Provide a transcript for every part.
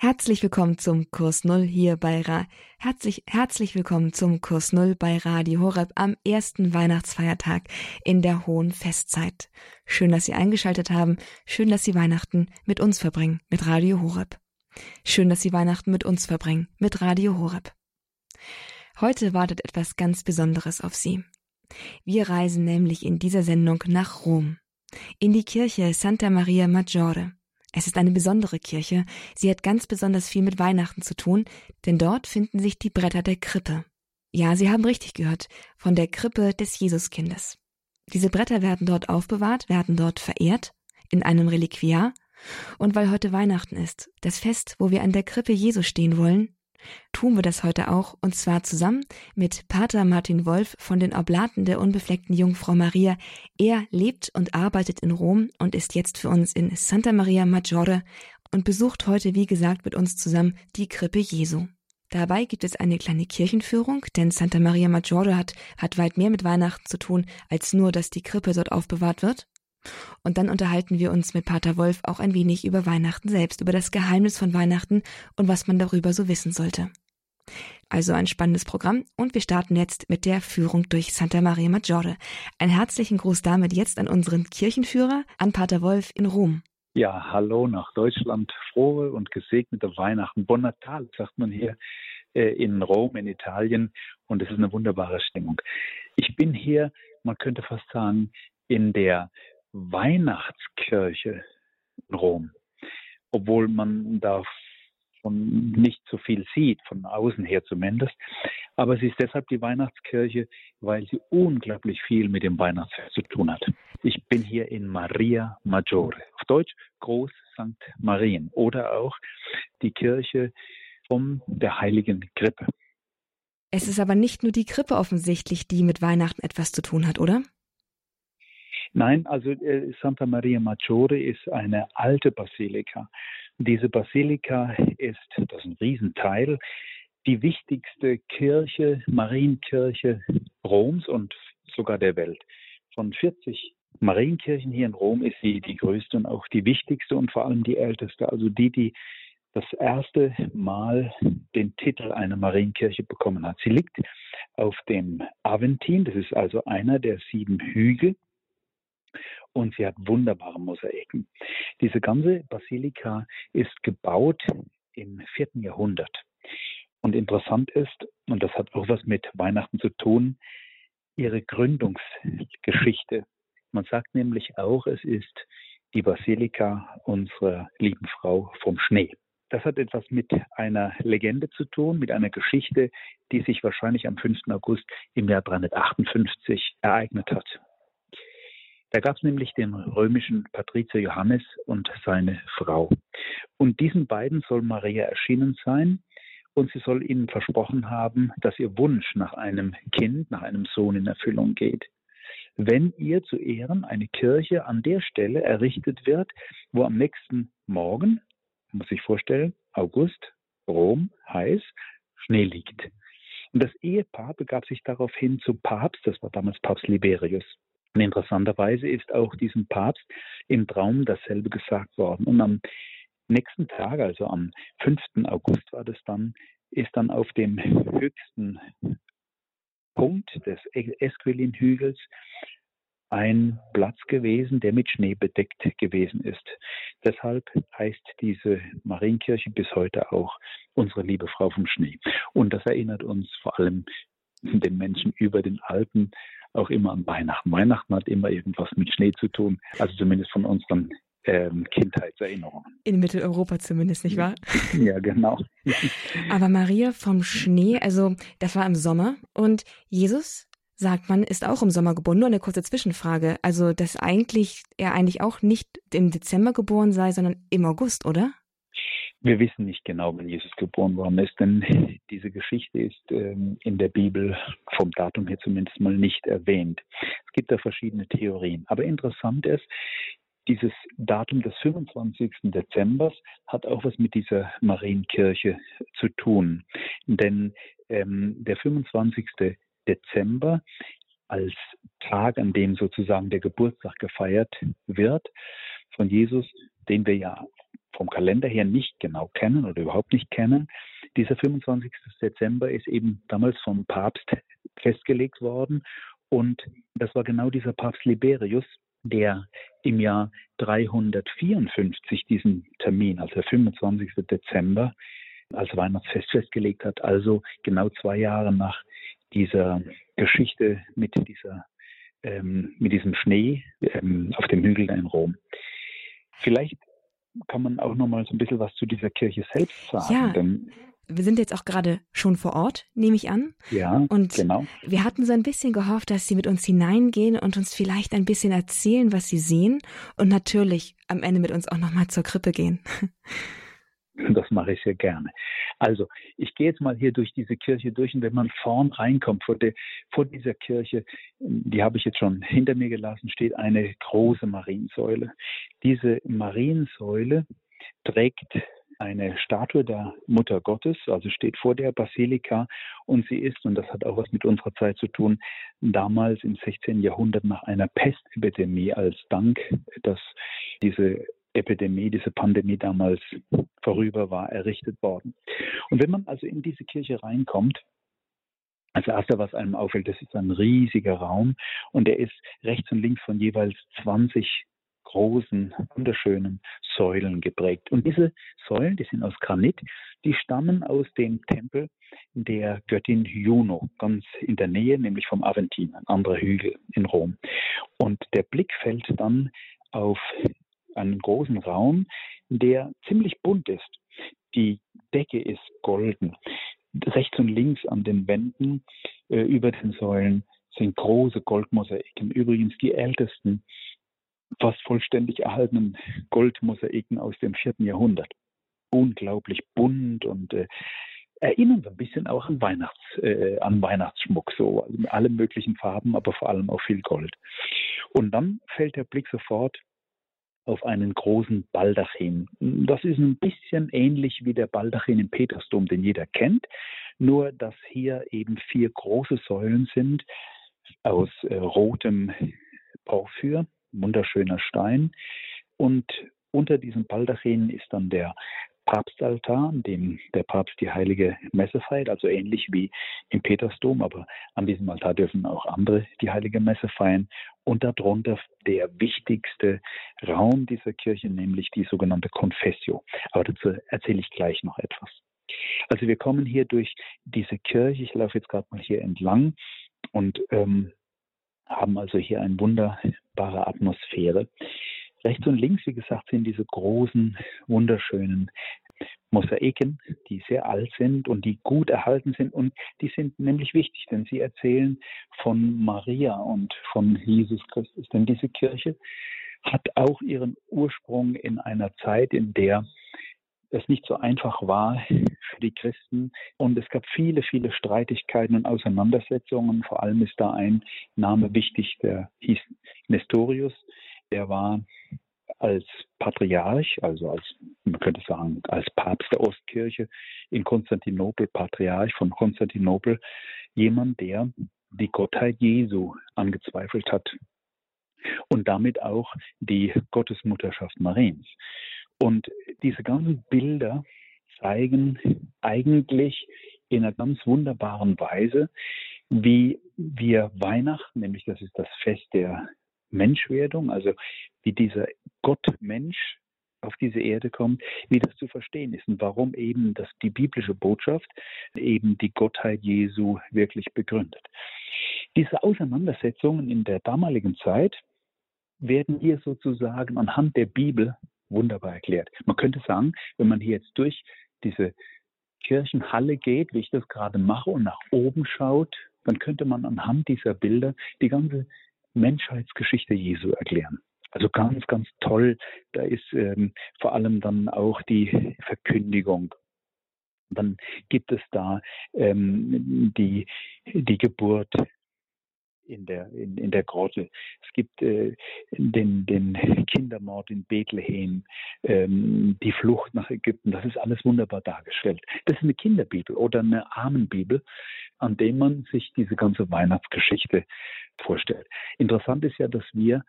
Herzlich willkommen zum Kurs Null hier bei Ra herzlich herzlich willkommen zum Kurs Null bei Radio Horeb am ersten Weihnachtsfeiertag in der hohen Festzeit. Schön, dass Sie eingeschaltet haben. Schön, dass Sie Weihnachten mit uns verbringen mit Radio Horeb. Schön, dass Sie Weihnachten mit uns verbringen mit Radio Horeb. Heute wartet etwas ganz Besonderes auf Sie. Wir reisen nämlich in dieser Sendung nach Rom, in die Kirche Santa Maria Maggiore. Es ist eine besondere Kirche. Sie hat ganz besonders viel mit Weihnachten zu tun, denn dort finden sich die Bretter der Krippe. Ja, Sie haben richtig gehört, von der Krippe des Jesuskindes. Diese Bretter werden dort aufbewahrt, werden dort verehrt, in einem Reliquiar. Und weil heute Weihnachten ist, das Fest, wo wir an der Krippe Jesu stehen wollen, tun wir das heute auch, und zwar zusammen mit Pater Martin Wolf von den Oblaten der unbefleckten Jungfrau Maria. Er lebt und arbeitet in Rom und ist jetzt für uns in Santa Maria Maggiore und besucht heute, wie gesagt, mit uns zusammen die Krippe Jesu. Dabei gibt es eine kleine Kirchenführung, denn Santa Maria Maggiore hat, hat weit mehr mit Weihnachten zu tun, als nur, dass die Krippe dort aufbewahrt wird. Und dann unterhalten wir uns mit Pater Wolf auch ein wenig über Weihnachten selbst, über das Geheimnis von Weihnachten und was man darüber so wissen sollte. Also ein spannendes Programm und wir starten jetzt mit der Führung durch Santa Maria Maggiore. Einen herzlichen Gruß damit jetzt an unseren Kirchenführer, an Pater Wolf in Rom. Ja, hallo nach Deutschland. Frohe und gesegnete Weihnachten. Bon Natal, sagt man hier äh, in Rom, in Italien. Und es ist eine wunderbare Stimmung. Ich bin hier, man könnte fast sagen, in der Weihnachtskirche in Rom, obwohl man davon nicht so viel sieht, von außen her zumindest. Aber es ist deshalb die Weihnachtskirche, weil sie unglaublich viel mit dem Weihnachtsfest zu tun hat. Ich bin hier in Maria Maggiore, auf Deutsch Groß St. Marien oder auch die Kirche um der heiligen Krippe. Es ist aber nicht nur die Krippe offensichtlich, die mit Weihnachten etwas zu tun hat, oder? Nein, also äh, Santa Maria Maggiore ist eine alte Basilika. Diese Basilika ist, das ist ein Riesenteil, die wichtigste Kirche, Marienkirche Roms und sogar der Welt. Von 40 Marienkirchen hier in Rom ist sie die größte und auch die wichtigste und vor allem die älteste. Also die, die das erste Mal den Titel einer Marienkirche bekommen hat. Sie liegt auf dem Aventin, das ist also einer der sieben Hügel und sie hat wunderbare Mosaiken. Diese ganze Basilika ist gebaut im vierten Jahrhundert. Und interessant ist, und das hat auch was mit Weihnachten zu tun, ihre Gründungsgeschichte. Man sagt nämlich auch, es ist die Basilika unserer lieben Frau vom Schnee. Das hat etwas mit einer Legende zu tun, mit einer Geschichte, die sich wahrscheinlich am 5. August im Jahr 358 ereignet hat. Da gab es nämlich den römischen Patrizier Johannes und seine Frau. Und diesen beiden soll Maria erschienen sein und sie soll ihnen versprochen haben, dass ihr Wunsch nach einem Kind, nach einem Sohn in Erfüllung geht. Wenn ihr zu Ehren eine Kirche an der Stelle errichtet wird, wo am nächsten Morgen, muss ich vorstellen, August, Rom, heiß, Schnee liegt. Und das Ehepaar begab sich daraufhin zum Papst, das war damals Papst Liberius. Und interessanterweise ist auch diesem Papst im Traum dasselbe gesagt worden. Und am nächsten Tag, also am 5. August war das dann, ist dann auf dem höchsten Punkt des Esquilin-Hügels ein Platz gewesen, der mit Schnee bedeckt gewesen ist. Deshalb heißt diese Marienkirche bis heute auch unsere liebe Frau vom Schnee. Und das erinnert uns vor allem den Menschen über den Alpen auch immer an Weihnachten. Weihnachten hat immer irgendwas mit Schnee zu tun, also zumindest von unseren ähm, Kindheitserinnerungen. In Mitteleuropa zumindest, nicht wahr? Ja, genau. Aber Maria vom Schnee, also das war im Sommer und Jesus sagt man, ist auch im Sommer geboren. Nur eine kurze Zwischenfrage. Also, dass eigentlich er eigentlich auch nicht im Dezember geboren sei, sondern im August, oder? Wir wissen nicht genau, wann Jesus geboren worden ist, denn diese Geschichte ist ähm, in der Bibel vom Datum her zumindest mal nicht erwähnt. Es gibt da verschiedene Theorien. Aber interessant ist, dieses Datum des 25. Dezember hat auch was mit dieser Marienkirche zu tun. Denn ähm, der 25. Dezember als Tag, an dem sozusagen der Geburtstag gefeiert wird von Jesus, den wir ja vom Kalender her nicht genau kennen oder überhaupt nicht kennen. Dieser 25. Dezember ist eben damals vom Papst festgelegt worden und das war genau dieser Papst Liberius, der im Jahr 354 diesen Termin, also der 25. Dezember, als Weihnachtsfest festgelegt hat, also genau zwei Jahre nach dieser Geschichte mit dieser ähm, mit diesem Schnee ähm, auf dem Hügel in Rom. Vielleicht kann man auch noch mal so ein bisschen was zu dieser Kirche selbst sagen. Ja. Denn wir sind jetzt auch gerade schon vor Ort, nehme ich an. Ja, und genau. Wir hatten so ein bisschen gehofft, dass Sie mit uns hineingehen und uns vielleicht ein bisschen erzählen, was Sie sehen und natürlich am Ende mit uns auch noch mal zur Krippe gehen. Das mache ich sehr gerne. Also, ich gehe jetzt mal hier durch diese Kirche durch und wenn man vorn reinkommt, vor, der, vor dieser Kirche, die habe ich jetzt schon hinter mir gelassen, steht eine große Mariensäule. Diese Mariensäule trägt eine Statue der Mutter Gottes, also steht vor der Basilika und sie ist, und das hat auch was mit unserer Zeit zu tun, damals im 16. Jahrhundert nach einer Pestepidemie als Dank, dass diese Epidemie, diese Pandemie damals vorüber war, errichtet worden. Und wenn man also in diese Kirche reinkommt, als erster, was einem auffällt, das ist ein riesiger Raum und der ist rechts und links von jeweils 20 großen, wunderschönen Säulen geprägt. Und diese Säulen, die sind aus Granit, die stammen aus dem Tempel der Göttin Juno, ganz in der Nähe, nämlich vom Aventin, ein anderer Hügel in Rom. Und der Blick fällt dann auf einen großen Raum, der ziemlich bunt ist. Die Decke ist golden. Rechts und links an den Wänden äh, über den Säulen sind große Goldmosaiken. Übrigens die ältesten, fast vollständig erhaltenen Goldmosaiken aus dem vierten Jahrhundert. Unglaublich bunt und äh, erinnern so ein bisschen auch an, Weihnachts, äh, an Weihnachtsschmuck, so in allen möglichen Farben, aber vor allem auch viel Gold. Und dann fällt der Blick sofort auf einen großen Baldachin. Das ist ein bisschen ähnlich wie der Baldachin im Petersdom, den jeder kennt, nur dass hier eben vier große Säulen sind aus äh, rotem Porphyr, wunderschöner Stein. Und unter diesem Baldachin ist dann der Papstaltar, an dem der Papst die heilige Messe feiert, also ähnlich wie im Petersdom, aber an diesem Altar dürfen auch andere die heilige Messe feiern. Und darunter der wichtigste Raum dieser Kirche, nämlich die sogenannte Confessio. Aber dazu erzähle ich gleich noch etwas. Also wir kommen hier durch diese Kirche, ich laufe jetzt gerade mal hier entlang und ähm, haben also hier eine wunderbare Atmosphäre. Rechts und links, wie gesagt, sind diese großen, wunderschönen Mosaiken, die sehr alt sind und die gut erhalten sind. Und die sind nämlich wichtig, denn sie erzählen von Maria und von Jesus Christus. Denn diese Kirche hat auch ihren Ursprung in einer Zeit, in der es nicht so einfach war für die Christen. Und es gab viele, viele Streitigkeiten und Auseinandersetzungen. Vor allem ist da ein Name wichtig, der hieß Nestorius. Der war als Patriarch, also als, man könnte sagen, als Papst der Ostkirche in Konstantinopel, Patriarch von Konstantinopel, jemand, der die Gottheit Jesu angezweifelt hat und damit auch die Gottesmutterschaft Mariens. Und diese ganzen Bilder zeigen eigentlich in einer ganz wunderbaren Weise, wie wir Weihnachten, nämlich das ist das Fest der Menschwerdung, also wie dieser Gott-Mensch auf diese Erde kommt, wie das zu verstehen ist und warum eben das die biblische Botschaft eben die Gottheit Jesu wirklich begründet. Diese Auseinandersetzungen in der damaligen Zeit werden hier sozusagen anhand der Bibel wunderbar erklärt. Man könnte sagen, wenn man hier jetzt durch diese Kirchenhalle geht, wie ich das gerade mache, und nach oben schaut, dann könnte man anhand dieser Bilder die ganze Menschheitsgeschichte Jesu erklären. Also ganz, ganz toll. Da ist ähm, vor allem dann auch die Verkündigung. Dann gibt es da ähm, die, die Geburt in der, in, in der Grotte. Es gibt äh, den, den Kindermord in Bethlehem, ähm, die Flucht nach Ägypten. Das ist alles wunderbar dargestellt. Das ist eine Kinderbibel oder eine Armenbibel, an dem man sich diese ganze Weihnachtsgeschichte vorstellt. Interessant ist ja, dass wir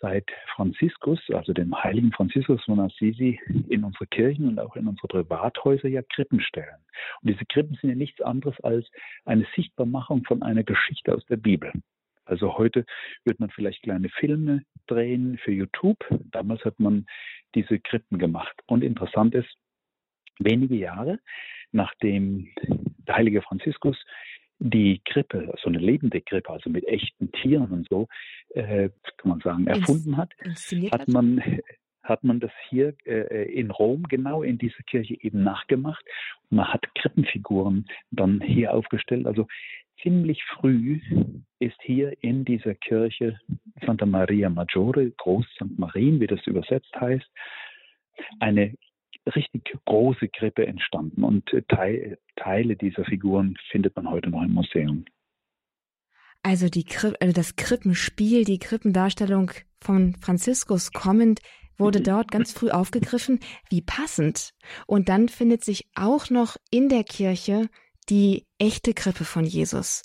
seit Franziskus, also dem heiligen Franziskus von Assisi, in unsere Kirchen und auch in unsere Privathäuser ja Krippen stellen. Und diese Krippen sind ja nichts anderes als eine Sichtbarmachung von einer Geschichte aus der Bibel. Also heute wird man vielleicht kleine Filme drehen für YouTube. Damals hat man diese Krippen gemacht. Und interessant ist, wenige Jahre nachdem der heilige Franziskus die Krippe, so eine lebende Krippe, also mit echten Tieren und so, äh, kann man sagen, erfunden hat, hat man hat man das hier äh, in Rom genau in dieser Kirche eben nachgemacht. Man hat Krippenfiguren dann hier aufgestellt. Also ziemlich früh ist hier in dieser Kirche Santa Maria Maggiore, Groß St. Marien, wie das übersetzt heißt, eine richtig große Krippe entstanden und äh, Teil, Teile dieser Figuren findet man heute noch im Museum. Also die also das Krippenspiel, die Krippendarstellung von Franziskus kommend wurde dort ganz früh aufgegriffen. Wie passend. Und dann findet sich auch noch in der Kirche die echte Krippe von Jesus.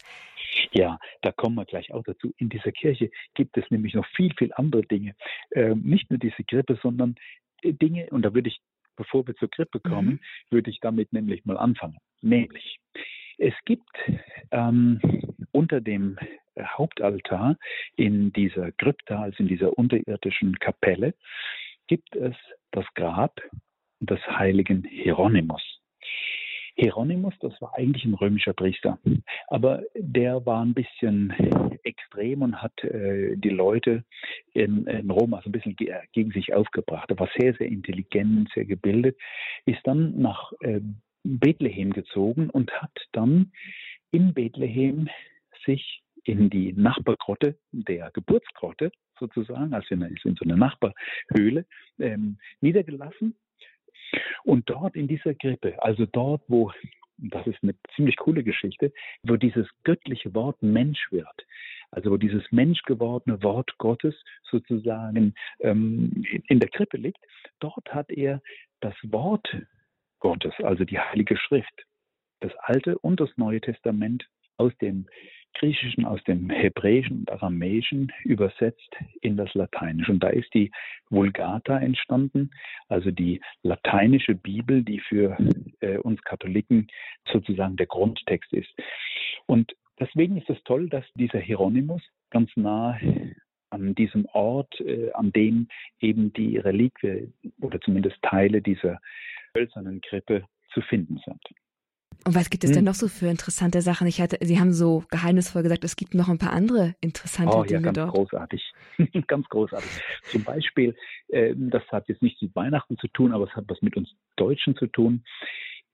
Ja, da kommen wir gleich auch dazu. In dieser Kirche gibt es nämlich noch viel, viel andere Dinge. Ähm, nicht nur diese Krippe, sondern äh, Dinge, und da würde ich bevor wir zur Grippe kommen, mhm. würde ich damit nämlich mal anfangen. Nämlich, es gibt ähm, unter dem Hauptaltar in dieser Krypta, also in dieser unterirdischen Kapelle, gibt es das Grab des heiligen Hieronymus. Hieronymus, das war eigentlich ein römischer Priester, aber der war ein bisschen extrem und hat äh, die Leute in, in Rom also ein bisschen ge gegen sich aufgebracht. Er war sehr, sehr intelligent, sehr gebildet, ist dann nach äh, Bethlehem gezogen und hat dann in Bethlehem sich in die Nachbargrotte der Geburtsgrotte sozusagen, also in, in so eine Nachbarhöhle, ähm, niedergelassen und dort in dieser Krippe, also dort, wo, das ist eine ziemlich coole Geschichte, wo dieses göttliche Wort Mensch wird, also wo dieses menschgewordene Wort Gottes sozusagen ähm, in der Krippe liegt, dort hat er das Wort Gottes, also die Heilige Schrift, das Alte und das Neue Testament aus dem Griechischen, aus dem Hebräischen und Aramäischen übersetzt in das Lateinische. Und da ist die Vulgata entstanden, also die lateinische Bibel, die für äh, uns Katholiken sozusagen der Grundtext ist. Und deswegen ist es toll, dass dieser Hieronymus ganz nah an diesem Ort, äh, an dem eben die Reliquie oder zumindest Teile dieser hölzernen Krippe zu finden sind. Und was gibt es hm. denn noch so für interessante Sachen? Ich hatte, Sie haben so geheimnisvoll gesagt, es gibt noch ein paar andere interessante oh, Dinge ja, ganz dort. Großartig, ganz großartig. Zum Beispiel, äh, das hat jetzt nichts mit Weihnachten zu tun, aber es hat was mit uns Deutschen zu tun.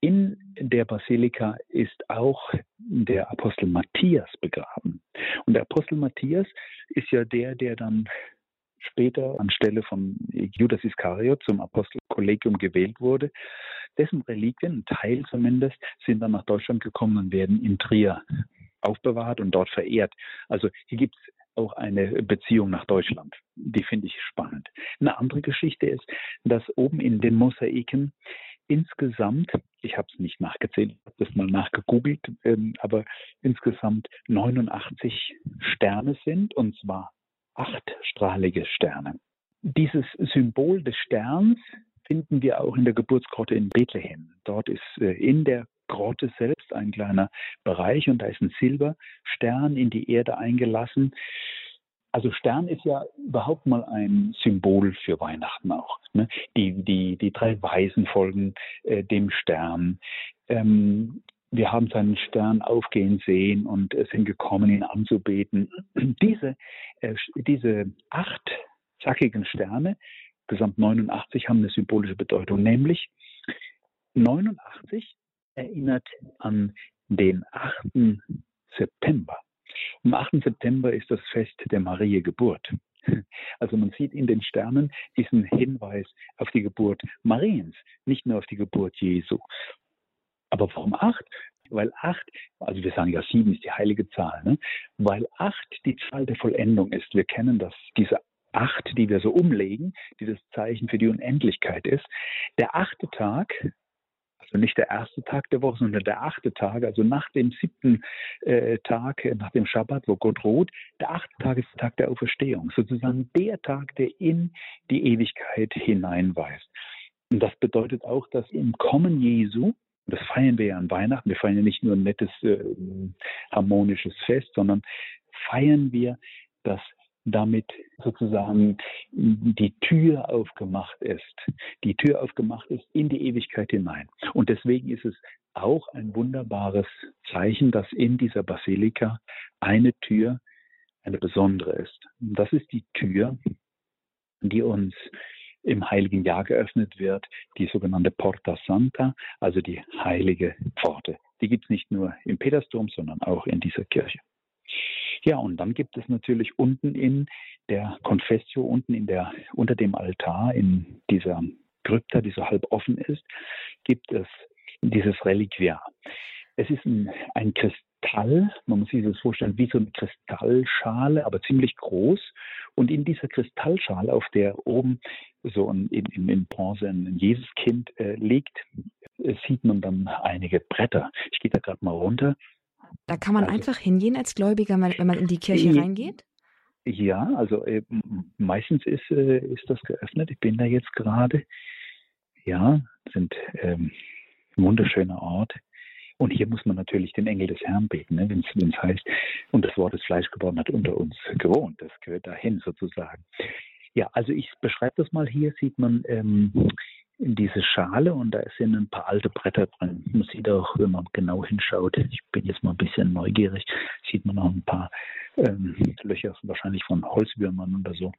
In der Basilika ist auch der Apostel Matthias begraben. Und der Apostel Matthias ist ja der, der dann später anstelle von Judas Iskariot zum Apostelkollegium gewählt wurde. Dessen Reliquien, ein Teil zumindest, sind dann nach Deutschland gekommen und werden in Trier aufbewahrt und dort verehrt. Also hier gibt es auch eine Beziehung nach Deutschland. Die finde ich spannend. Eine andere Geschichte ist, dass oben in den Mosaiken insgesamt, ich habe es nicht nachgezählt, habe das mal nachgegoogelt, ähm, aber insgesamt 89 Sterne sind, und zwar achtstrahlige Sterne. Dieses Symbol des Sterns finden wir auch in der Geburtsgrotte in Bethlehem. Dort ist äh, in der Grotte selbst ein kleiner Bereich und da ist ein Silberstern in die Erde eingelassen. Also Stern ist ja überhaupt mal ein Symbol für Weihnachten auch. Ne? Die, die, die drei Weisen folgen äh, dem Stern. Ähm, wir haben seinen Stern aufgehen sehen und sind gekommen, ihn anzubeten. Diese, äh, diese acht zackigen Sterne, gesamt 89, haben eine symbolische Bedeutung, nämlich 89 erinnert an den 8. September. Am 8. September ist das Fest der Marie Geburt. Also man sieht in den Sternen diesen Hinweis auf die Geburt Mariens, nicht nur auf die Geburt Jesu. Aber warum acht? Weil acht, also wir sagen ja sieben ist die heilige Zahl, ne? weil acht die Zahl der Vollendung ist. Wir kennen das, diese acht, die wir so umlegen, die das Zeichen für die Unendlichkeit ist. Der achte Tag, Also nicht der erste Tag der Woche, sondern der achte Tag, also nach dem siebten äh, Tag, nach dem Schabbat, wo Gott ruht. Der achte Tag ist der Tag der Auferstehung, sozusagen der Tag, der in die Ewigkeit hineinweist. Und das bedeutet auch, dass im Kommen Jesu, das feiern wir ja an Weihnachten, wir feiern ja nicht nur ein nettes, äh, harmonisches Fest, sondern feiern wir, dass damit sozusagen die Tür aufgemacht ist, die Tür aufgemacht ist in die Ewigkeit hinein. Und deswegen ist es auch ein wunderbares Zeichen, dass in dieser Basilika eine Tür eine besondere ist. Und das ist die Tür, die uns im heiligen Jahr geöffnet wird, die sogenannte Porta Santa, also die heilige Pforte. Die gibt es nicht nur im Petersdom, sondern auch in dieser Kirche. Ja, und dann gibt es natürlich unten in der Confessio, unten in der, unter dem Altar, in dieser Krypta, die so halb offen ist, gibt es dieses Reliquiar. Es ist ein, ein Kristall, man muss sich das vorstellen, wie so eine Kristallschale, aber ziemlich groß. Und in dieser Kristallschale, auf der oben so ein, in, in, in Bronze ein Jesuskind äh, liegt, äh, sieht man dann einige Bretter. Ich gehe da gerade mal runter. Da kann man also, einfach hingehen als Gläubiger, wenn man in die Kirche reingeht? Ja, also äh, meistens ist, äh, ist das geöffnet. Ich bin da jetzt gerade. Ja, sind ähm, wunderschöne Ort. Und hier muss man natürlich den Engel des Herrn beten, ne, wenn es heißt, und das Wort ist Fleisch geworden hat unter uns gewohnt. Das gehört dahin sozusagen. Ja, also ich beschreibe das mal hier, sieht man ähm, in diese Schale und da sind ein paar alte Bretter drin. Man sieht auch, wenn man genau hinschaut, ich bin jetzt mal ein bisschen neugierig, sieht man auch ein paar ähm, Löcher, wahrscheinlich von Holzwürmern oder so.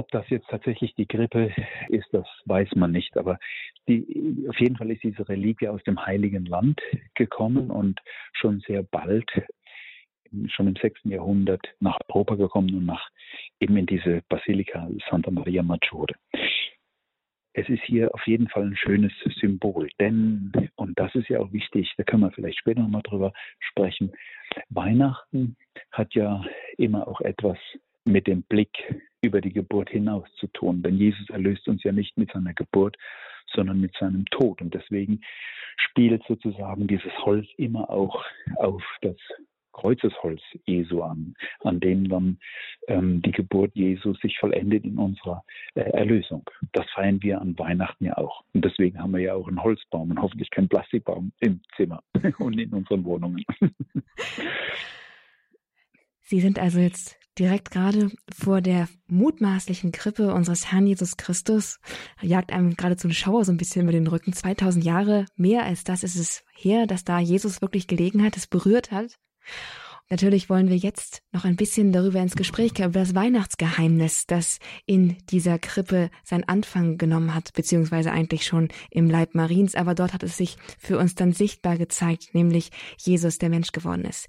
Ob das jetzt tatsächlich die Grippe ist, das weiß man nicht. Aber die, auf jeden Fall ist diese Reliquie aus dem Heiligen Land gekommen und schon sehr bald, schon im 6. Jahrhundert, nach Europa gekommen und nach eben in diese Basilika Santa Maria Maggiore es ist hier auf jeden Fall ein schönes Symbol. Denn, und das ist ja auch wichtig, da können wir vielleicht später nochmal drüber sprechen, Weihnachten hat ja immer auch etwas mit dem Blick über die Geburt hinaus zu tun. Denn Jesus erlöst uns ja nicht mit seiner Geburt, sondern mit seinem Tod. Und deswegen spielt sozusagen dieses Holz immer auch auf das Kreuzesholz Jesu an, an dem dann ähm, die Geburt Jesu sich vollendet in unserer äh, Erlösung. Das feiern wir an Weihnachten ja auch. Und deswegen haben wir ja auch einen Holzbaum und hoffentlich keinen Plastikbaum im Zimmer und in unseren Wohnungen. Sie sind also jetzt direkt gerade vor der mutmaßlichen Krippe unseres Herrn Jesus Christus. Jagt einem geradezu ein Schauer so ein bisschen über den Rücken. 2000 Jahre mehr als das ist es her, dass da Jesus wirklich gelegen hat, es berührt hat. Natürlich wollen wir jetzt noch ein bisschen darüber ins Gespräch kommen, über das Weihnachtsgeheimnis, das in dieser Krippe seinen Anfang genommen hat, beziehungsweise eigentlich schon im Leib Mariens, aber dort hat es sich für uns dann sichtbar gezeigt, nämlich Jesus, der Mensch geworden ist.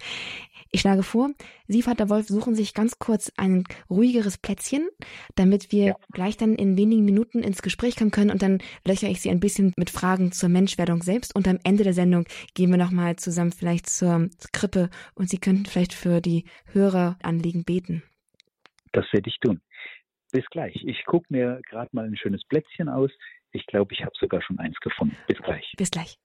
Ich schlage vor, Sie, Vater Wolf, suchen sich ganz kurz ein ruhigeres Plätzchen, damit wir ja. gleich dann in wenigen Minuten ins Gespräch kommen können und dann löcher ich Sie ein bisschen mit Fragen zur Menschwerdung selbst und am Ende der Sendung gehen wir nochmal zusammen vielleicht zur Krippe und Sie könnten vielleicht für die Höreranliegen beten. Das werde ich tun. Bis gleich. Ich gucke mir gerade mal ein schönes Plätzchen aus. Ich glaube, ich habe sogar schon eins gefunden. Bis gleich. Bis gleich.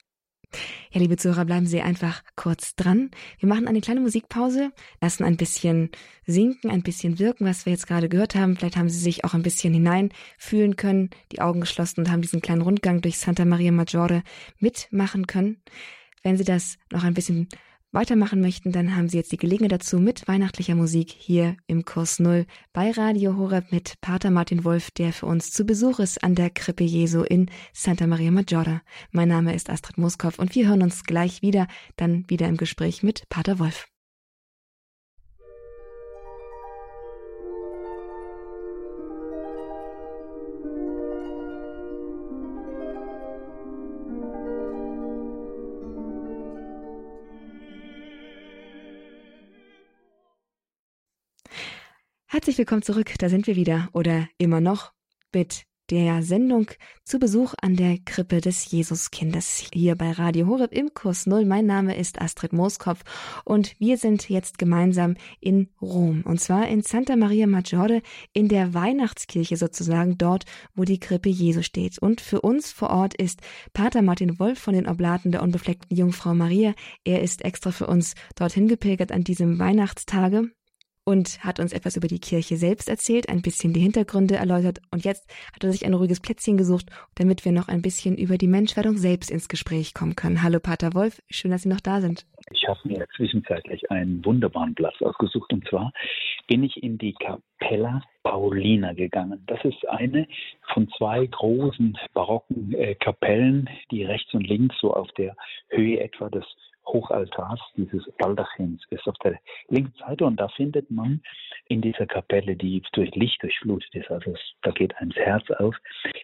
Ja, liebe Zuhörer, bleiben Sie einfach kurz dran. Wir machen eine kleine Musikpause, lassen ein bisschen sinken, ein bisschen wirken, was wir jetzt gerade gehört haben. Vielleicht haben Sie sich auch ein bisschen hineinfühlen können, die Augen geschlossen und haben diesen kleinen Rundgang durch Santa Maria Maggiore mitmachen können. Wenn Sie das noch ein bisschen weitermachen möchten, dann haben Sie jetzt die Gelegenheit dazu mit weihnachtlicher Musik hier im Kurs Null bei Radio Horeb mit Pater Martin Wolf, der für uns zu Besuch ist an der Krippe Jesu in Santa Maria Maggiore. Mein Name ist Astrid Moskow und wir hören uns gleich wieder, dann wieder im Gespräch mit Pater Wolf. Herzlich willkommen zurück, da sind wir wieder oder immer noch mit der Sendung zu Besuch an der Krippe des Jesuskindes hier bei Radio Horeb im Kurs Null. Mein Name ist Astrid Mooskopf und wir sind jetzt gemeinsam in Rom und zwar in Santa Maria Maggiore in der Weihnachtskirche sozusagen dort, wo die Krippe Jesu steht. Und für uns vor Ort ist Pater Martin Wolf von den Oblaten der unbefleckten Jungfrau Maria. Er ist extra für uns dorthin gepilgert an diesem Weihnachtstage und hat uns etwas über die Kirche selbst erzählt, ein bisschen die Hintergründe erläutert und jetzt hat er sich ein ruhiges Plätzchen gesucht, damit wir noch ein bisschen über die Menschwerdung selbst ins Gespräch kommen können. Hallo Pater Wolf, schön, dass Sie noch da sind. Ich habe mir zwischenzeitlich einen wunderbaren Platz ausgesucht und zwar bin ich in die Capella Paulina gegangen. Das ist eine von zwei großen barocken äh, Kapellen, die rechts und links so auf der Höhe etwa des Hochaltars dieses Baldachins ist auf der linken Seite und da findet man in dieser Kapelle, die durch Licht durchflutet ist, also da geht ein Herz auf,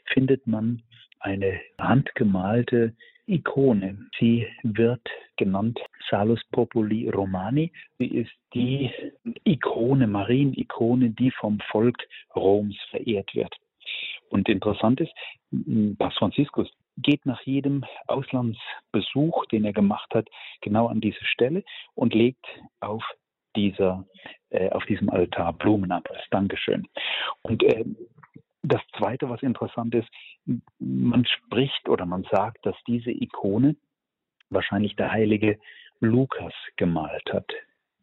findet man eine handgemalte Ikone. Sie wird genannt Salus Populi Romani. Sie ist die Ikone, Marienikone, die vom Volk Roms verehrt wird. Und interessant ist, Papst Franziskus geht nach jedem Auslandsbesuch, den er gemacht hat, genau an diese Stelle und legt auf dieser, äh, auf diesem Altar Blumen ab als Dankeschön. Und äh, das Zweite, was interessant ist, man spricht oder man sagt, dass diese Ikone wahrscheinlich der heilige Lukas gemalt hat.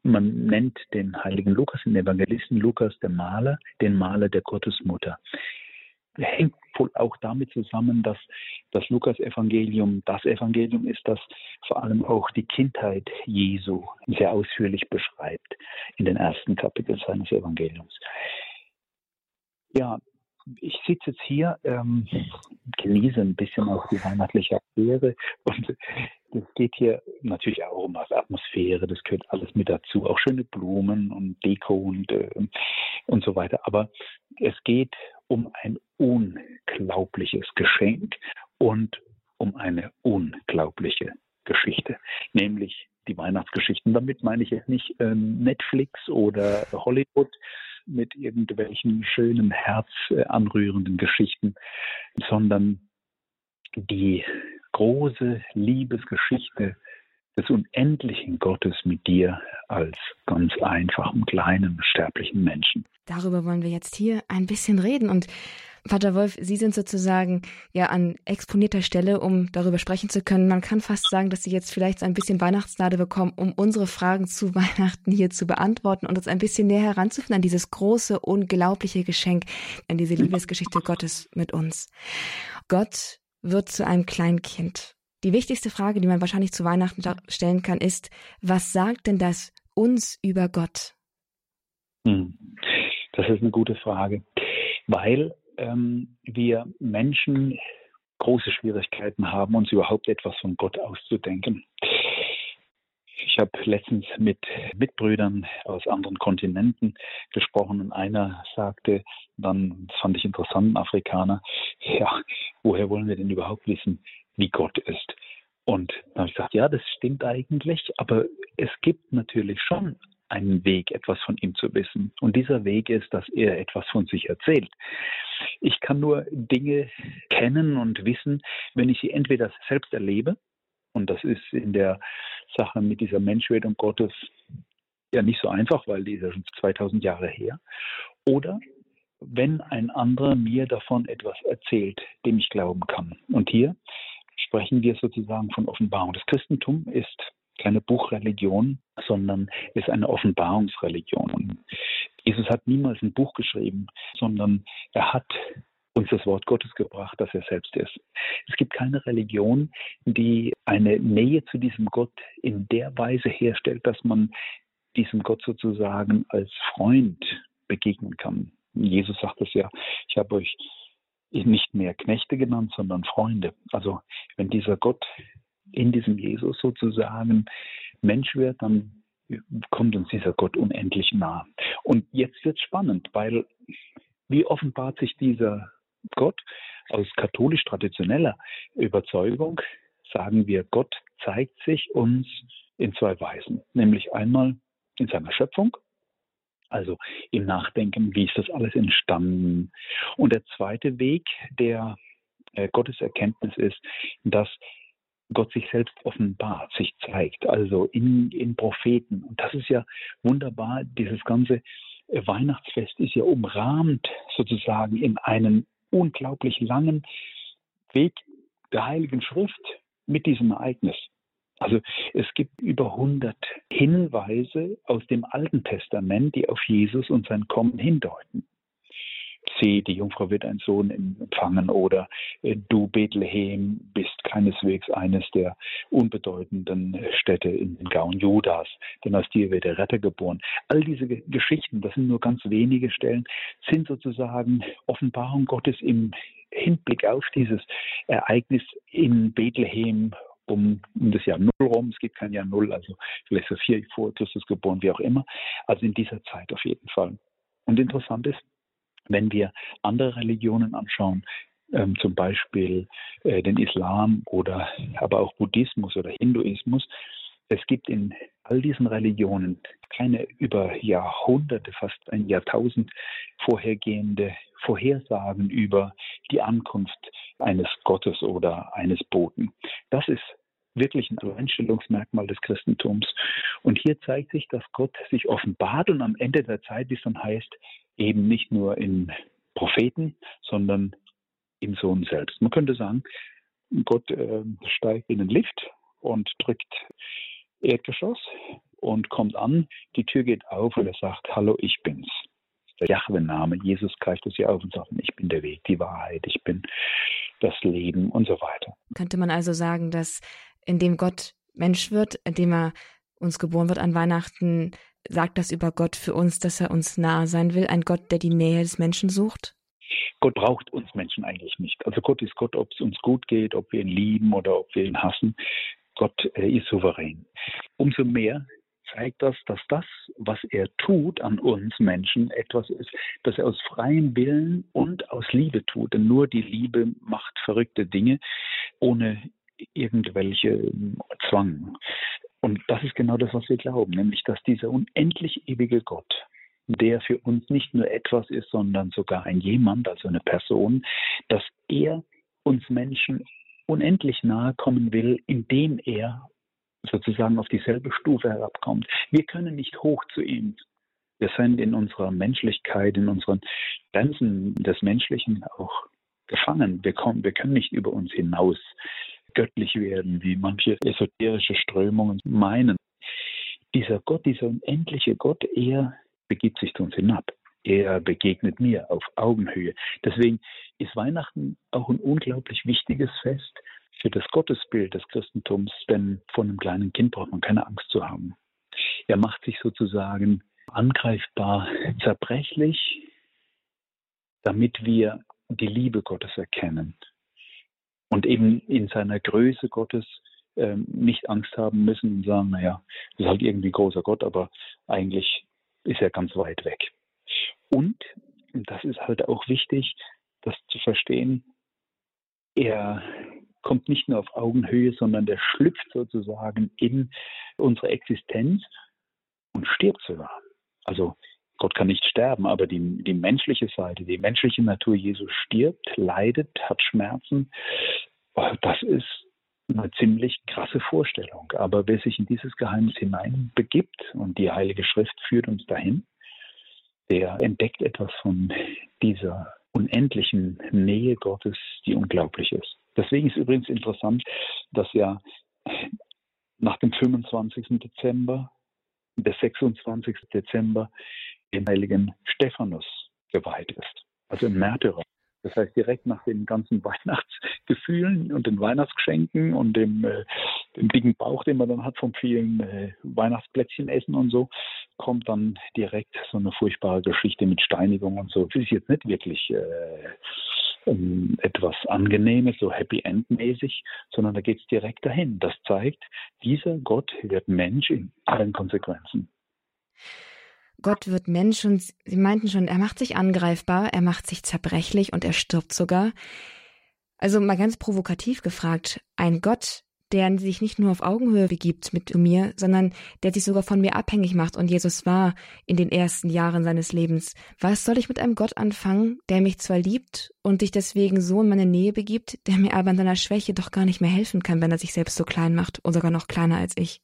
Man nennt den heiligen Lukas, den Evangelisten Lukas, der Maler, den Maler der Gottesmutter hängt wohl auch damit zusammen, dass das Lukas-Evangelium das Evangelium ist, das vor allem auch die Kindheit Jesu sehr ausführlich beschreibt in den ersten Kapiteln seines Evangeliums. Ja, ich sitze jetzt hier, ähm, genieße ein bisschen auch die weihnachtliche Atmosphäre und es geht hier natürlich auch um Atmosphäre, das gehört alles mit dazu, auch schöne Blumen und Deko und, äh, und so weiter. Aber es geht um ein unglaubliches Geschenk und um eine unglaubliche Geschichte, nämlich die Weihnachtsgeschichten. Damit meine ich jetzt nicht ähm, Netflix oder Hollywood mit irgendwelchen schönen, herzanrührenden Geschichten, sondern die große Liebesgeschichte des unendlichen Gottes mit dir als ganz einfachen, kleinen, sterblichen Menschen. Darüber wollen wir jetzt hier ein bisschen reden und Vater Wolf, Sie sind sozusagen ja an exponierter Stelle, um darüber sprechen zu können. Man kann fast sagen, dass Sie jetzt vielleicht ein bisschen Weihnachtsgnade bekommen, um unsere Fragen zu Weihnachten hier zu beantworten und uns ein bisschen näher heranzuführen an dieses große, unglaubliche Geschenk, an diese Liebesgeschichte Gottes mit uns. Gott wird zu einem kleinen Kind. Die wichtigste Frage, die man wahrscheinlich zu Weihnachten stellen kann, ist, was sagt denn das uns über Gott? Hm. Das ist eine gute Frage, weil ähm, wir Menschen große Schwierigkeiten haben, uns überhaupt etwas von Gott auszudenken. Ich habe letztens mit Mitbrüdern aus anderen Kontinenten gesprochen und einer sagte dann, das fand ich interessant, ein Afrikaner, ja, woher wollen wir denn überhaupt wissen, wie Gott ist. Und dann habe ich gesagt, ja, das stimmt eigentlich, aber es gibt natürlich schon einen Weg, etwas von ihm zu wissen. Und dieser Weg ist, dass er etwas von sich erzählt. Ich kann nur Dinge kennen und wissen, wenn ich sie entweder selbst erlebe, und das ist in der Sache mit dieser Menschwerdung Gottes ja nicht so einfach, weil die ist ja schon 2000 Jahre her, oder wenn ein anderer mir davon etwas erzählt, dem ich glauben kann. Und hier sprechen wir sozusagen von Offenbarung. Das Christentum ist keine Buchreligion, sondern ist eine Offenbarungsreligion. Jesus hat niemals ein Buch geschrieben, sondern er hat uns das Wort Gottes gebracht, das er selbst ist. Es gibt keine Religion, die eine Nähe zu diesem Gott in der Weise herstellt, dass man diesem Gott sozusagen als Freund begegnen kann. Jesus sagt es ja, ich habe euch nicht mehr Knechte genannt, sondern Freunde. Also wenn dieser Gott in diesem Jesus sozusagen Mensch wird, dann kommt uns dieser Gott unendlich nah. Und jetzt wird es spannend, weil wie offenbart sich dieser Gott aus katholisch-traditioneller Überzeugung, sagen wir, Gott zeigt sich uns in zwei Weisen, nämlich einmal in seiner Schöpfung Also im Nachdenken, wie ist das alles entstanden? Und der zweite Weg der äh, Gotteserkenntnis ist, dass Gott sich selbst offenbart, sich zeigt, also in, in Propheten. Und das ist ja wunderbar, dieses ganze äh, Weihnachtsfest ist ja umrahmt sozusagen in einen unglaublich langen Weg der Heiligen Schrift mit diesem Ereignis. Also es gibt über 100 Hinweise aus dem Alten Testament, die auf Jesus und sein Kommen hindeuten. C, die Jungfrau wird einen Sohn empfangen oder äh, du Bethlehem bist keineswegs eines der unbedeutenden Städte in den Gauen Judas, denn aus dir wird der Retter geboren. All diese Geschichten, das sind nur ganz wenige Stellen, sind sozusagen Offenbarung Gottes im Hinblick auf dieses Ereignis in Bethlehem um, um das Jahr Null rum. Es gibt kein Jahr Null, also vielleicht so vier vor Christus geboren, wie auch immer. Also in dieser Zeit auf jeden Fall. Und interessant ist, wenn wir andere Religionen anschauen, ähm, zum Beispiel äh, den Islam oder aber auch Buddhismus oder Hinduismus, es gibt in all diesen Religionen keine über Jahrhunderte, fast ein Jahrtausend vorhergehende Vorhersagen über die Ankunft eines Gottes oder eines Boten. Das ist wirklich ein Einstellungsmerkmal des Christentums. Und hier zeigt sich, dass Gott sich offenbart und am Ende der Zeit, wie es dann heißt, eben nicht nur in Propheten, sondern im Sohn selbst. Man könnte sagen, Gott äh, steigt in den Lift und drückt Erdgeschoss und kommt an, die Tür geht auf und er sagt, hallo, ich bin's. Der Jahwe-Name, Jesus greift es hier auf und sagt, ich bin der Weg, die Wahrheit, ich bin das Leben und so weiter. Könnte man also sagen, dass indem Gott Mensch wird, indem er uns geboren wird an Weihnachten, sagt das über Gott für uns, dass er uns nahe sein will, ein Gott, der die Nähe des Menschen sucht? Gott braucht uns Menschen eigentlich nicht. Also Gott ist Gott, ob es uns gut geht, ob wir ihn lieben oder ob wir ihn hassen. Gott ist souverän. Umso mehr zeigt das, dass das, was er tut an uns Menschen, etwas ist, das er aus freiem Willen und aus Liebe tut. Denn nur die Liebe macht verrückte Dinge ohne irgendwelche ähm, Zwang. Und das ist genau das, was wir glauben, nämlich dass dieser unendlich ewige Gott, der für uns nicht nur etwas ist, sondern sogar ein jemand, also eine Person, dass er uns Menschen unendlich nahe kommen will, indem er sozusagen auf dieselbe Stufe herabkommt. Wir können nicht hoch zu ihm. Wir sind in unserer Menschlichkeit, in unseren Grenzen des Menschlichen auch gefangen. Wir, kommen, wir können nicht über uns hinaus göttlich werden, wie manche esoterische Strömungen meinen. Dieser Gott, dieser unendliche Gott, er begibt sich zu uns hinab. Er begegnet mir auf Augenhöhe. Deswegen ist Weihnachten auch ein unglaublich wichtiges Fest für das Gottesbild des Christentums, denn von einem kleinen Kind braucht man keine Angst zu haben. Er macht sich sozusagen angreifbar, zerbrechlich, damit wir die Liebe Gottes erkennen und eben in seiner Größe Gottes ähm, nicht Angst haben müssen und sagen, naja, das ist halt irgendwie großer Gott, aber eigentlich ist er ganz weit weg. Und, und das ist halt auch wichtig, das zu verstehen, er kommt nicht nur auf Augenhöhe, sondern der schlüpft sozusagen in unsere Existenz und stirbt sogar. Also Gott kann nicht sterben, aber die, die menschliche Seite, die menschliche Natur Jesu stirbt, leidet, hat Schmerzen. Das ist eine ziemlich krasse Vorstellung. Aber wer sich in dieses Geheimnis hineinbegibt und die Heilige Schrift führt uns dahin, der entdeckt etwas von dieser unendlichen Nähe Gottes, die unglaublich ist. Deswegen ist übrigens interessant, dass ja nach dem 25. Dezember, der 26. Dezember dem heiligen Stephanus geweiht ist, also ein Märtyrer. Das heißt, direkt nach den ganzen Weihnachtsgefühlen und den Weihnachtsgeschenken und dem, äh, dem dicken Bauch, den man dann hat vom vielen äh, Weihnachtsplätzchen essen und so, kommt dann direkt so eine furchtbare Geschichte mit Steinigung und so. Das ist jetzt nicht wirklich äh, um, etwas Angenehmes, so Happy End mäßig, sondern da geht es direkt dahin. Das zeigt, dieser Gott wird Mensch in allen Konsequenzen. Gott wird Mensch und Sie meinten schon, er macht sich angreifbar, er macht sich zerbrechlich und er stirbt sogar. Also mal ganz provokativ gefragt, ein Gott, der sich nicht nur auf Augenhöhe begibt mit mir, sondern der sich sogar von mir abhängig macht. Und Jesus war in den ersten Jahren seines Lebens. Was soll ich mit einem Gott anfangen, der mich zwar liebt und sich deswegen so in meine Nähe begibt, der mir aber in seiner Schwäche doch gar nicht mehr helfen kann, wenn er sich selbst so klein macht und sogar noch kleiner als ich?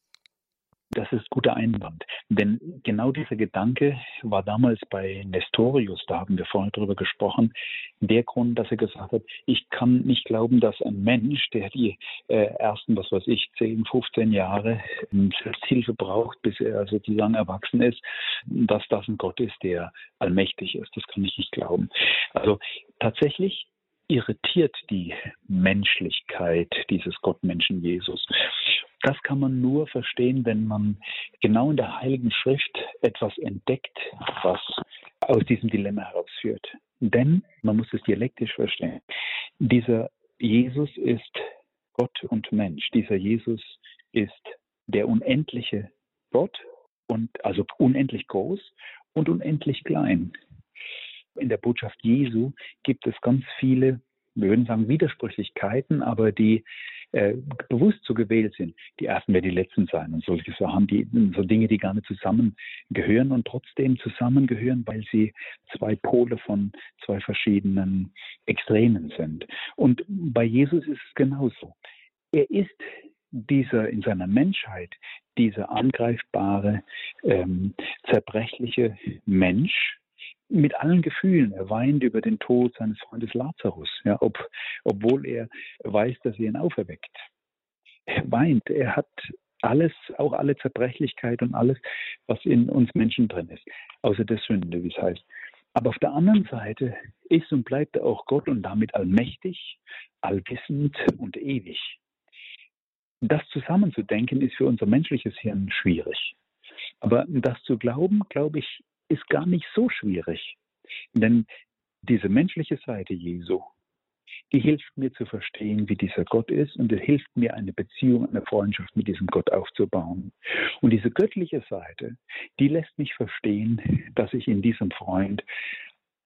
Das ist guter Einwand. Denn genau dieser Gedanke war damals bei Nestorius, da haben wir vorhin drüber gesprochen, der Grund, dass er gesagt hat, ich kann nicht glauben, dass ein Mensch, der die äh, ersten, was weiß ich, 10, 15 Jahre ähm, Hilfe braucht, bis er also sozusagen erwachsen ist, dass das ein Gott ist, der allmächtig ist. Das kann ich nicht glauben. Also tatsächlich irritiert die Menschlichkeit dieses Gottmenschen Jesus. Das kann man nur verstehen, wenn man genau in der Heiligen Schrift etwas entdeckt, was aus diesem Dilemma herausführt. Denn, man muss es dialektisch verstehen, dieser Jesus ist Gott und Mensch. Dieser Jesus ist der unendliche Gott und also unendlich groß und unendlich klein. In der Botschaft Jesu gibt es ganz viele, wir würden sagen Widersprüchlichkeiten, aber die äh, bewusst so gewählt sind. Die ersten werden die letzten sein und solche Sachen, die, so Dinge, die gar nicht zusammengehören und trotzdem zusammengehören, weil sie zwei Pole von zwei verschiedenen Extremen sind. Und bei Jesus ist es genauso. Er ist dieser in seiner Menschheit, dieser angreifbare, ähm, zerbrechliche Mensch, mit allen Gefühlen. Er weint über den Tod seines Freundes Lazarus, ja, ob, obwohl er weiß, dass er ihn auferweckt. Er weint, er hat alles, auch alle Zerbrechlichkeit und alles, was in uns Menschen drin ist, außer der Sünde, wie es heißt. Aber auf der anderen Seite ist und bleibt er auch Gott und damit allmächtig, allwissend und ewig. Das zusammenzudenken ist für unser menschliches Hirn schwierig. Aber das zu glauben, glaube ich, ist gar nicht so schwierig. Denn diese menschliche Seite Jesu, die hilft mir zu verstehen, wie dieser Gott ist und die hilft mir, eine Beziehung, eine Freundschaft mit diesem Gott aufzubauen. Und diese göttliche Seite, die lässt mich verstehen, dass ich in diesem Freund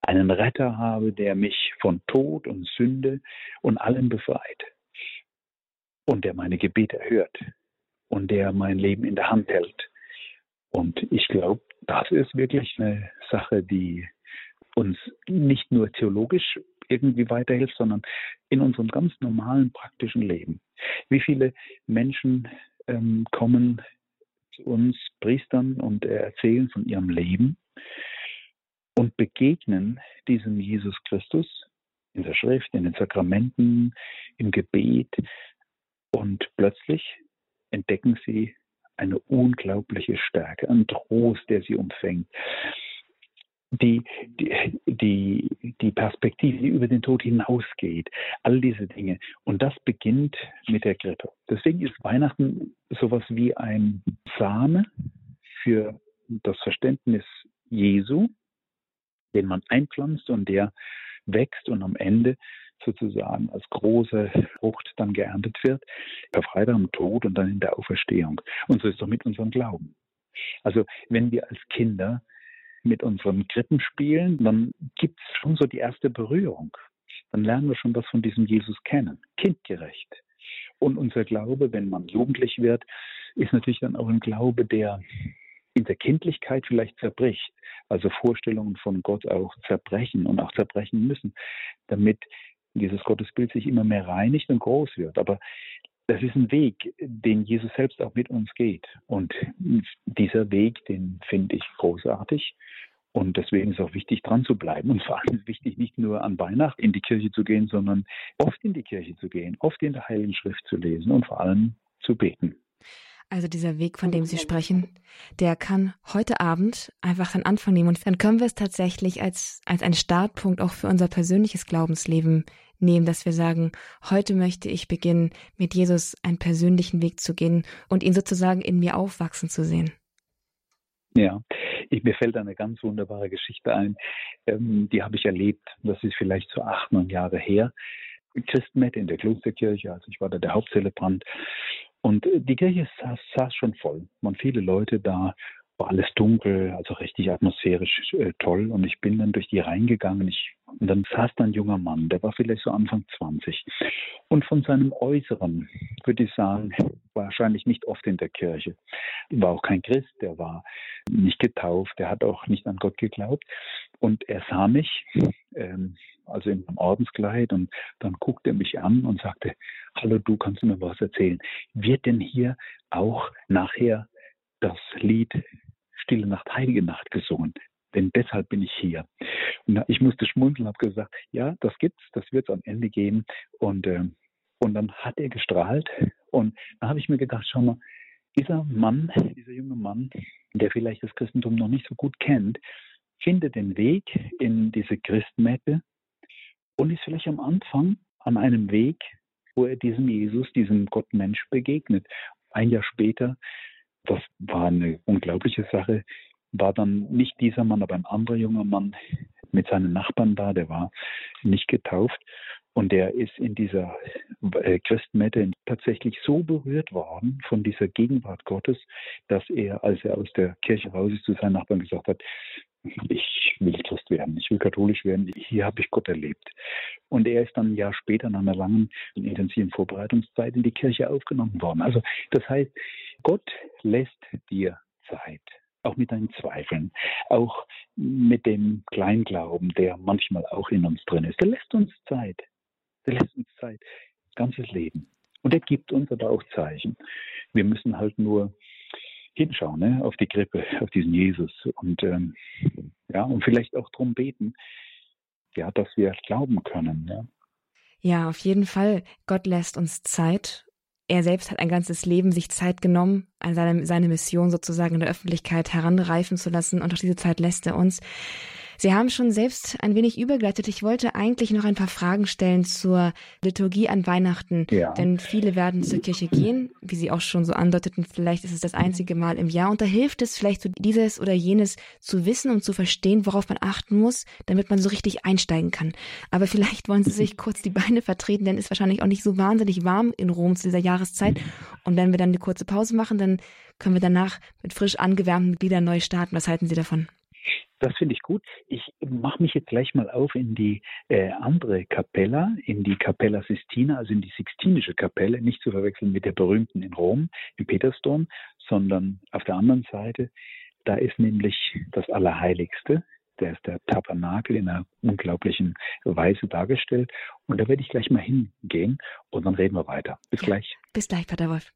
einen Retter habe, der mich von Tod und Sünde und allem befreit und der meine Gebete erhört und der mein Leben in der Hand hält. Und ich glaube, das ist wirklich eine Sache, die uns nicht nur theologisch irgendwie weiterhilft, sondern in unserem ganz normalen praktischen Leben. Wie viele Menschen ähm, kommen zu uns Priestern und erzählen von ihrem Leben und begegnen diesem Jesus Christus in der Schrift, in den Sakramenten, im Gebet und plötzlich entdecken sie eine unglaubliche Stärke, ein Trost, der sie umfängt. Die, die, die, die Perspektive, die über den Tod hinausgeht, all diese Dinge. Und das beginnt mit der Krippe. Deswegen ist Weihnachten sowas wie ein Same für das Verständnis Jesu, den man einpflanzt und der wächst und am Ende sozusagen als große Frucht dann geerntet wird, auf Freitag am Tod und dann in der Auferstehung. Und so ist doch mit unserem Glauben. Also wenn wir als Kinder mit unseren Krippen spielen, dann gibt es schon so die erste Berührung. Dann lernen wir schon was von diesem Jesus kennen, kindgerecht. Und unser Glaube, wenn man jugendlich wird, ist natürlich dann auch ein Glaube, der in der Kindlichkeit vielleicht zerbricht, also Vorstellungen von Gott auch zerbrechen und auch zerbrechen müssen, damit dieses Gottesbild sich immer mehr reinigt und groß wird. Aber das ist ein Weg, den Jesus selbst auch mit uns geht. Und dieser Weg, den finde ich großartig. Und deswegen ist auch wichtig, dran zu bleiben. Und vor allem ist wichtig, nicht nur an Weihnachten in die Kirche zu gehen, sondern oft in die Kirche zu gehen, oft in der Heiligen Schrift zu lesen und vor allem zu beten. Also dieser Weg, von dem Sie sprechen, der kann heute Abend einfach einen Anfang nehmen. Und dann können wir es tatsächlich als, als einen Startpunkt auch für unser persönliches Glaubensleben nehmen, dass wir sagen, heute möchte ich beginnen, mit Jesus einen persönlichen Weg zu gehen und ihn sozusagen in mir aufwachsen zu sehen. Ja, ich, mir fällt eine ganz wunderbare Geschichte ein, ähm, die habe ich erlebt, das ist vielleicht so acht, neun Jahre her. Christmette in der Klosterkirche, also ich war da der Hauptzelebrant und äh, die Kirche saß, saß schon voll, waren viele Leute da war alles dunkel, also richtig atmosphärisch äh, toll. Und ich bin dann durch die reingegangen. Ich, und dann saß da ein junger Mann, der war vielleicht so Anfang 20. Und von seinem Äußeren würde ich sagen, wahrscheinlich nicht oft in der Kirche. War auch kein Christ, der war nicht getauft, der hat auch nicht an Gott geglaubt. Und er sah mich, ähm, also in einem Ordenskleid, und dann guckte er mich an und sagte, hallo, du kannst mir was erzählen. Wird denn hier auch nachher das Lied Stille Nacht, Heilige Nacht gesungen. Denn deshalb bin ich hier. Und ich musste schmunzeln, habe gesagt, ja, das gibt's, das wird es am Ende geben. Und, äh, und dann hat er gestrahlt. Und da habe ich mir gedacht, schau mal, dieser Mann, dieser junge Mann, der vielleicht das Christentum noch nicht so gut kennt, findet den Weg in diese Christmette und ist vielleicht am Anfang an einem Weg, wo er diesem Jesus, diesem Gottmensch begegnet. Ein Jahr später das war eine unglaubliche Sache. War dann nicht dieser Mann, aber ein anderer junger Mann mit seinen Nachbarn da, der war nicht getauft. Und der ist in dieser äh, Christmette tatsächlich so berührt worden von dieser Gegenwart Gottes, dass er, als er aus der Kirche raus ist, zu seinen Nachbarn gesagt hat, ich will Christ werden, ich will katholisch werden, hier habe ich Gott erlebt. Und er ist dann ein Jahr später nach einer langen, intensiven Vorbereitungszeit in die Kirche aufgenommen worden. Also das heißt, Gott lässt dir Zeit, auch mit deinen Zweifeln, auch mit dem Kleinglauben, der manchmal auch in uns drin ist. Er lässt uns Zeit. Er lässt uns Zeit, ganzes Leben. Und er gibt uns aber auch Zeichen. Wir müssen halt nur hinschauen ne, auf die Grippe, auf diesen Jesus und ähm, ja und vielleicht auch darum beten, ja, dass wir glauben können. Ja. ja, auf jeden Fall. Gott lässt uns Zeit er selbst hat ein ganzes Leben sich Zeit genommen, seine, seine Mission sozusagen in der Öffentlichkeit heranreifen zu lassen und auch diese Zeit lässt er uns. Sie haben schon selbst ein wenig übergeleitet. Ich wollte eigentlich noch ein paar Fragen stellen zur Liturgie an Weihnachten. Ja. Denn viele werden zur Kirche gehen, wie Sie auch schon so andeuteten. Vielleicht ist es das einzige Mal im Jahr. Und da hilft es vielleicht so dieses oder jenes zu wissen und zu verstehen, worauf man achten muss, damit man so richtig einsteigen kann. Aber vielleicht wollen Sie sich kurz die Beine vertreten, denn es ist wahrscheinlich auch nicht so wahnsinnig warm in Rom zu dieser Jahreszeit. Und wenn wir dann eine kurze Pause machen, dann können wir danach mit frisch angewärmten Gliedern neu starten. Was halten Sie davon? Das finde ich gut. Ich mache mich jetzt gleich mal auf in die äh, andere Kapella, in die Capella Sistina, also in die Sixtinische Kapelle, nicht zu verwechseln mit der berühmten in Rom, im Petersdom, sondern auf der anderen Seite, da ist nämlich das Allerheiligste, der ist der Tabernakel in einer unglaublichen Weise dargestellt. Und da werde ich gleich mal hingehen und dann reden wir weiter. Bis ja, gleich. Bis gleich, Pater Wolf.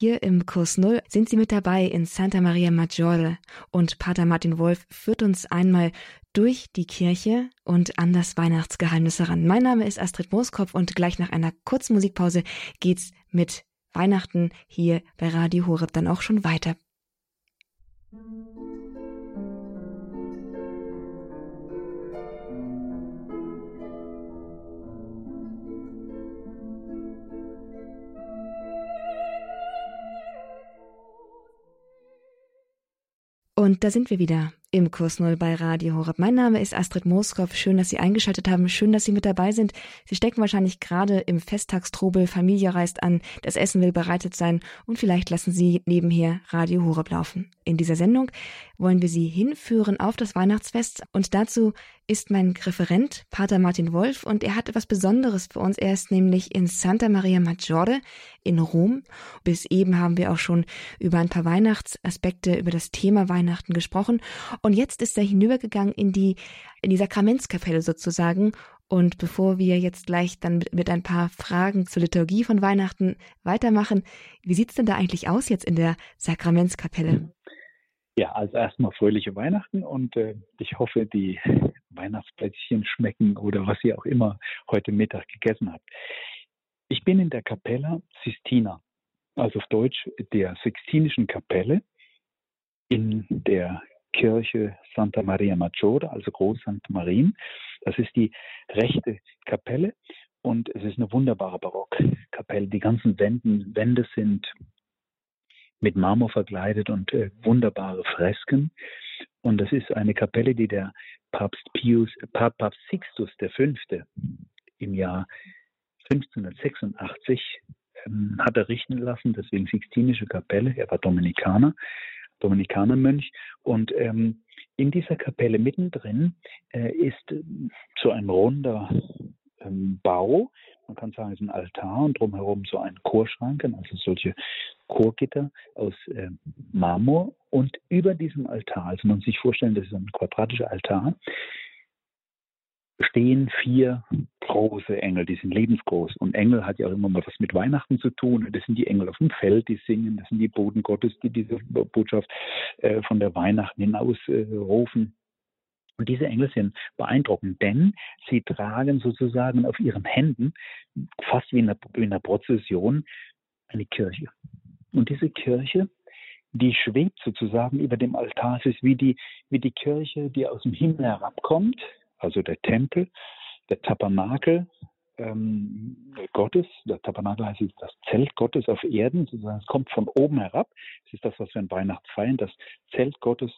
Hier im Kurs Null sind Sie mit dabei in Santa Maria Maggiore und Pater Martin Wolf führt uns einmal durch die Kirche und an das Weihnachtsgeheimnis heran. Mein Name ist Astrid Mooskopf und gleich nach einer kurzen Musikpause geht's mit Weihnachten hier bei Radio Horeb dann auch schon weiter. Und da sind wir wieder im Kurs Null bei Radio Horeb. Mein Name ist Astrid Mooskopf. Schön, dass Sie eingeschaltet haben. Schön, dass Sie mit dabei sind. Sie stecken wahrscheinlich gerade im Festtagstrubel. Familie reist an. Das Essen will bereitet sein. Und vielleicht lassen Sie nebenher Radio Horeb laufen. In dieser Sendung wollen wir Sie hinführen auf das Weihnachtsfest. Und dazu ist mein Referent, Pater Martin Wolf. Und er hat etwas Besonderes für uns. Er ist nämlich in Santa Maria Maggiore in Rom. Bis eben haben wir auch schon über ein paar Weihnachtsaspekte, über das Thema Weihnachten gesprochen. Und jetzt ist er hinübergegangen in die, in die Sakramentskapelle sozusagen. Und bevor wir jetzt gleich dann mit, ein paar Fragen zur Liturgie von Weihnachten weitermachen, wie sieht's denn da eigentlich aus jetzt in der Sakramentskapelle? Ja, also erstmal fröhliche Weihnachten und äh, ich hoffe, die Weihnachtsplätzchen schmecken oder was ihr auch immer heute Mittag gegessen habt. Ich bin in der Capella Sistina, also auf Deutsch der Sixtinischen Kapelle in der Kirche Santa Maria Maggiore, also Groß St. Marien. Das ist die rechte Kapelle und es ist eine wunderbare Barockkapelle. Die ganzen Wänden, Wände sind mit Marmor verkleidet und äh, wunderbare Fresken. Und das ist eine Kapelle, die der Papst Pius, Papst Sixtus V. im Jahr 1586 ähm, hat errichten lassen, deswegen Sixtinische Kapelle. Er war Dominikaner Dominikanermönch. Und ähm, in dieser Kapelle mittendrin äh, ist so ein runder ähm, Bau. Man kann sagen, es ist ein Altar und drumherum so ein Chorschranken, also solche Chorgitter aus äh, Marmor. Und über diesem Altar, also man muss sich vorstellen, das ist ein quadratischer Altar, stehen vier große Engel, die sind lebensgroß. Und Engel hat ja auch immer mal was mit Weihnachten zu tun. Das sind die Engel auf dem Feld, die singen, das sind die Boden Gottes, die diese Botschaft äh, von der Weihnachten hinaus äh, rufen. Und diese Engel sind beeindruckend, denn sie tragen sozusagen auf ihren Händen, fast wie in einer, in einer Prozession, eine Kirche. Und diese Kirche, die schwebt sozusagen über dem Altar. Es ist wie die, wie die Kirche, die aus dem Himmel herabkommt, also der Tempel, der Tabernakel ähm, Gottes. Der Tabernakel heißt das Zelt Gottes auf Erden, sozusagen. Es kommt von oben herab. Es ist das, was wir in Weihnachten feiern. Das Zelt Gottes,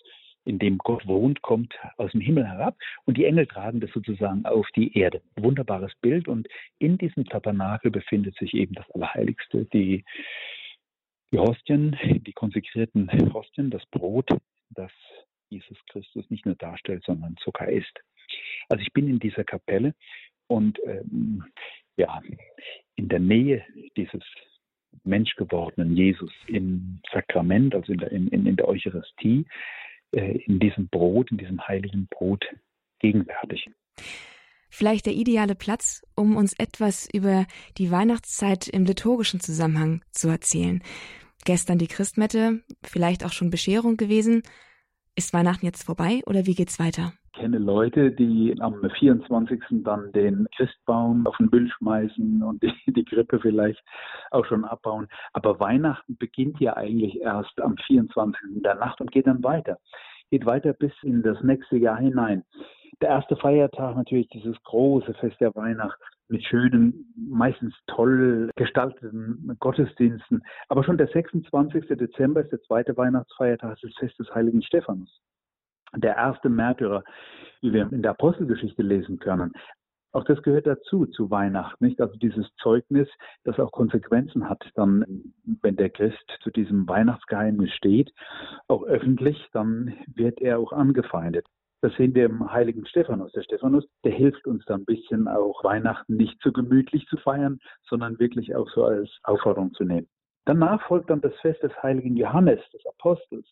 in dem Gott wohnt, kommt aus dem Himmel herab. Und die Engel tragen das sozusagen auf die Erde. Wunderbares Bild. Und in diesem Tabernakel befindet sich eben das Allerheiligste, die, die Hostien, die konsekrierten Hostien, das Brot, das Jesus Christus nicht nur darstellt, sondern sogar ist. Also ich bin in dieser Kapelle und ähm, ja, in der Nähe dieses menschgewordenen Jesus im Sakrament, also in der, in, in der Eucharistie, äh, in diesem Brot, in diesem heiligen Brot gegenwärtig. Vielleicht der ideale Platz, um uns etwas über die Weihnachtszeit im liturgischen Zusammenhang zu erzählen. Gestern die Christmette, vielleicht auch schon Bescherung gewesen. Ist Weihnachten jetzt vorbei oder wie geht's weiter? Ich kenne Leute, die am 24. dann den Christbaum auf den Müll schmeißen und die, Grippe vielleicht auch schon abbauen. Aber Weihnachten beginnt ja eigentlich erst am 24. der Nacht und geht dann weiter. Geht weiter bis in das nächste Jahr hinein. Der erste Feiertag natürlich dieses große Fest der Weihnacht mit schönen, meistens toll gestalteten Gottesdiensten. Aber schon der 26. Dezember ist der zweite Weihnachtsfeiertag, das Fest des heiligen Stephanus. Der erste Märtyrer, wie wir in der Apostelgeschichte lesen können. Auch das gehört dazu, zu Weihnachten, nicht? Also dieses Zeugnis, das auch Konsequenzen hat, dann, wenn der Christ zu diesem Weihnachtsgeheimnis steht, auch öffentlich, dann wird er auch angefeindet. Das sehen wir im heiligen Stephanus. Der Stephanus, der hilft uns da ein bisschen auch Weihnachten nicht so gemütlich zu feiern, sondern wirklich auch so als Aufforderung zu nehmen. Danach folgt dann das Fest des heiligen Johannes, des Apostels.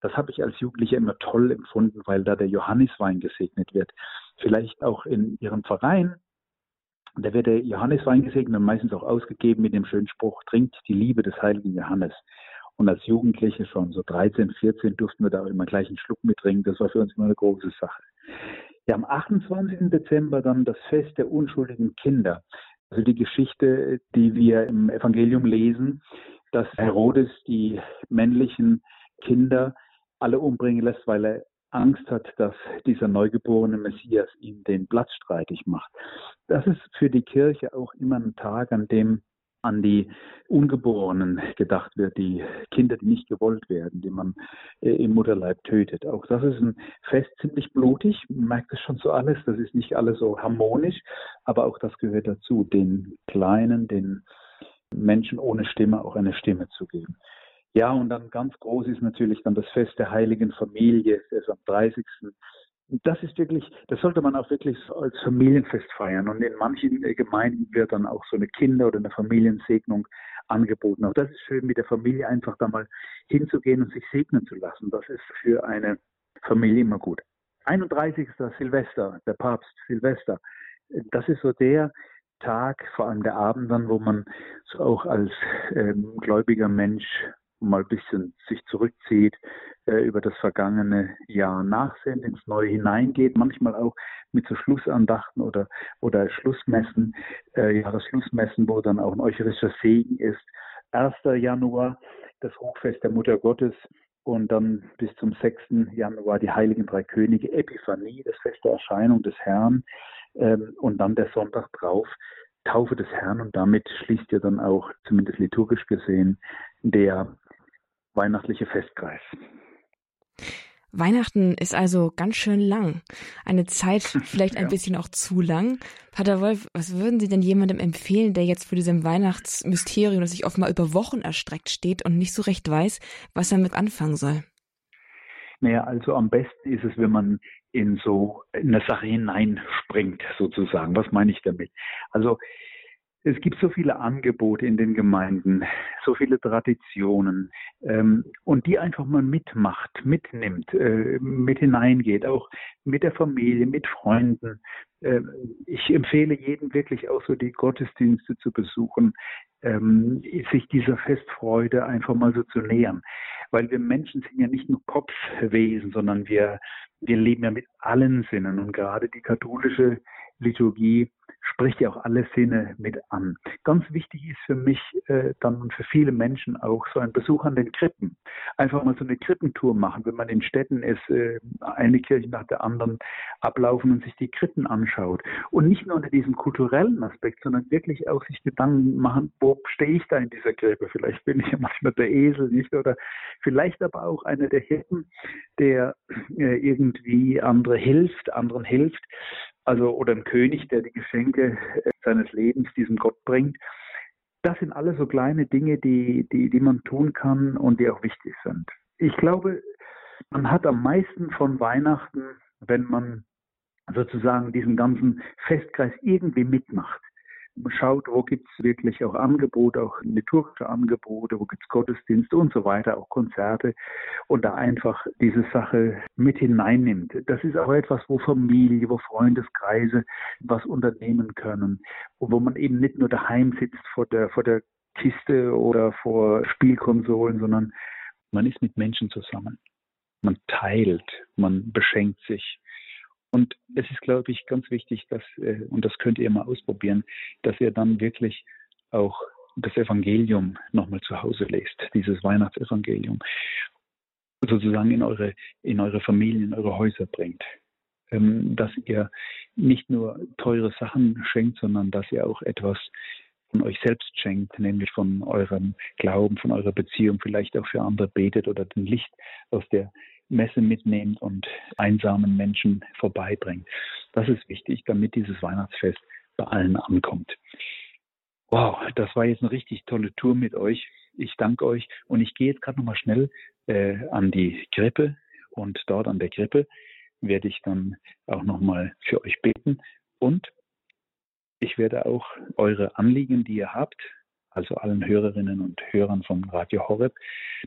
Das habe ich als Jugendlicher immer toll empfunden, weil da der Johanniswein gesegnet wird. Vielleicht auch in Ihrem Verein, da wird der Johanniswein gesegnet und meistens auch ausgegeben mit dem schönen Spruch, trinkt die Liebe des heiligen Johannes. Und als Jugendliche schon so 13, 14 durften wir da immer gleich einen Schluck mittrinken. Das war für uns immer eine große Sache. Ja, am 28. Dezember dann das Fest der unschuldigen Kinder. Also die Geschichte, die wir im Evangelium lesen, dass Herodes die männlichen Kinder alle umbringen lässt, weil er Angst hat, dass dieser neugeborene Messias ihm den Platz streitig macht. Das ist für die Kirche auch immer ein Tag, an dem an die Ungeborenen gedacht wird, die Kinder, die nicht gewollt werden, die man äh, im Mutterleib tötet. Auch das ist ein Fest ziemlich blutig. Man merkt es schon so alles. Das ist nicht alles so harmonisch, aber auch das gehört dazu, den Kleinen, den Menschen ohne Stimme auch eine Stimme zu geben. Ja, und dann ganz groß ist natürlich dann das Fest der Heiligen Familie, das ist am 30 das ist wirklich, das sollte man auch wirklich als Familienfest feiern. Und in manchen äh, Gemeinden wird dann auch so eine Kinder- oder eine Familiensegnung angeboten. Auch das ist schön, mit der Familie einfach da mal hinzugehen und sich segnen zu lassen. Das ist für eine Familie immer gut. 31. Silvester, der Papst Silvester. Das ist so der Tag, vor allem der Abend dann, wo man auch als ähm, gläubiger Mensch mal ein bisschen sich zurückzieht, äh, über das vergangene Jahr nachsehen, ins Neue hineingeht, manchmal auch mit so Schlussandachten oder, oder Schlussmessen, äh, Jahresschlussmessen, wo dann auch ein eucharistischer Segen ist. 1. Januar, das Hochfest der Mutter Gottes und dann bis zum 6. Januar die Heiligen Drei Könige, Epiphanie, das Fest der Erscheinung des Herrn ähm, und dann der Sonntag drauf, Taufe des Herrn und damit schließt ja dann auch, zumindest liturgisch gesehen, der weihnachtliche Festkreis. Weihnachten ist also ganz schön lang. Eine Zeit vielleicht ein ja. bisschen auch zu lang. Pater Wolf, was würden Sie denn jemandem empfehlen, der jetzt vor diesem Weihnachtsmysterium, das sich offenbar über Wochen erstreckt steht und nicht so recht weiß, was er mit anfangen soll? Naja, also am besten ist es, wenn man in so eine Sache hineinspringt, sozusagen. Was meine ich damit? Also es gibt so viele Angebote in den Gemeinden, so viele Traditionen ähm, und die einfach mal mitmacht, mitnimmt, äh, mit hineingeht, auch mit der Familie, mit Freunden. Äh, ich empfehle jedem wirklich auch so die Gottesdienste zu besuchen, ähm, sich dieser Festfreude einfach mal so zu nähern, weil wir Menschen sind ja nicht nur Kopfwesen, sondern wir wir leben ja mit allen Sinnen und gerade die katholische Liturgie spricht ja auch alle Sinne mit an. Ganz wichtig ist für mich äh, dann und für viele Menschen auch so ein Besuch an den Krippen. Einfach mal so eine Krippentour machen, wenn man in Städten ist, äh, eine Kirche nach der anderen ablaufen und sich die Krippen anschaut. Und nicht nur unter diesem kulturellen Aspekt, sondern wirklich auch sich Gedanken machen, wo stehe ich da in dieser Krippe? Vielleicht bin ich ja manchmal der Esel, nicht? Oder vielleicht aber auch einer der Hirten, der äh, irgendwie andere hilft, anderen hilft also oder ein König, der die Geschenke äh, seines Lebens diesem Gott bringt. Das sind alles so kleine Dinge, die, die, die man tun kann und die auch wichtig sind. Ich glaube, man hat am meisten von Weihnachten, wenn man sozusagen diesen ganzen Festkreis irgendwie mitmacht schaut, wo gibt es wirklich auch Angebote, auch liturgische Angebote, wo gibt es Gottesdienste und so weiter, auch Konzerte und da einfach diese Sache mit hineinnimmt. Das ist auch etwas, wo Familie, wo Freundeskreise was unternehmen können wo man eben nicht nur daheim sitzt vor der, vor der Kiste oder vor Spielkonsolen, sondern man ist mit Menschen zusammen. Man teilt, man beschenkt sich. Und es ist, glaube ich, ganz wichtig, dass, äh, und das könnt ihr mal ausprobieren, dass ihr dann wirklich auch das Evangelium nochmal zu Hause lest, dieses Weihnachtsevangelium, sozusagen in eure, in eure Familien, in eure Häuser bringt. Ähm, dass ihr nicht nur teure Sachen schenkt, sondern dass ihr auch etwas von euch selbst schenkt, nämlich von eurem Glauben, von eurer Beziehung, vielleicht auch für andere betet oder den Licht aus der Messe mitnehmt und einsamen Menschen vorbeibringt. Das ist wichtig, damit dieses Weihnachtsfest bei allen ankommt. Wow, das war jetzt eine richtig tolle Tour mit euch. Ich danke euch und ich gehe jetzt gerade nochmal schnell äh, an die Krippe und dort an der Krippe werde ich dann auch nochmal für euch beten und ich werde auch eure Anliegen, die ihr habt, also allen Hörerinnen und Hörern von Radio Horeb,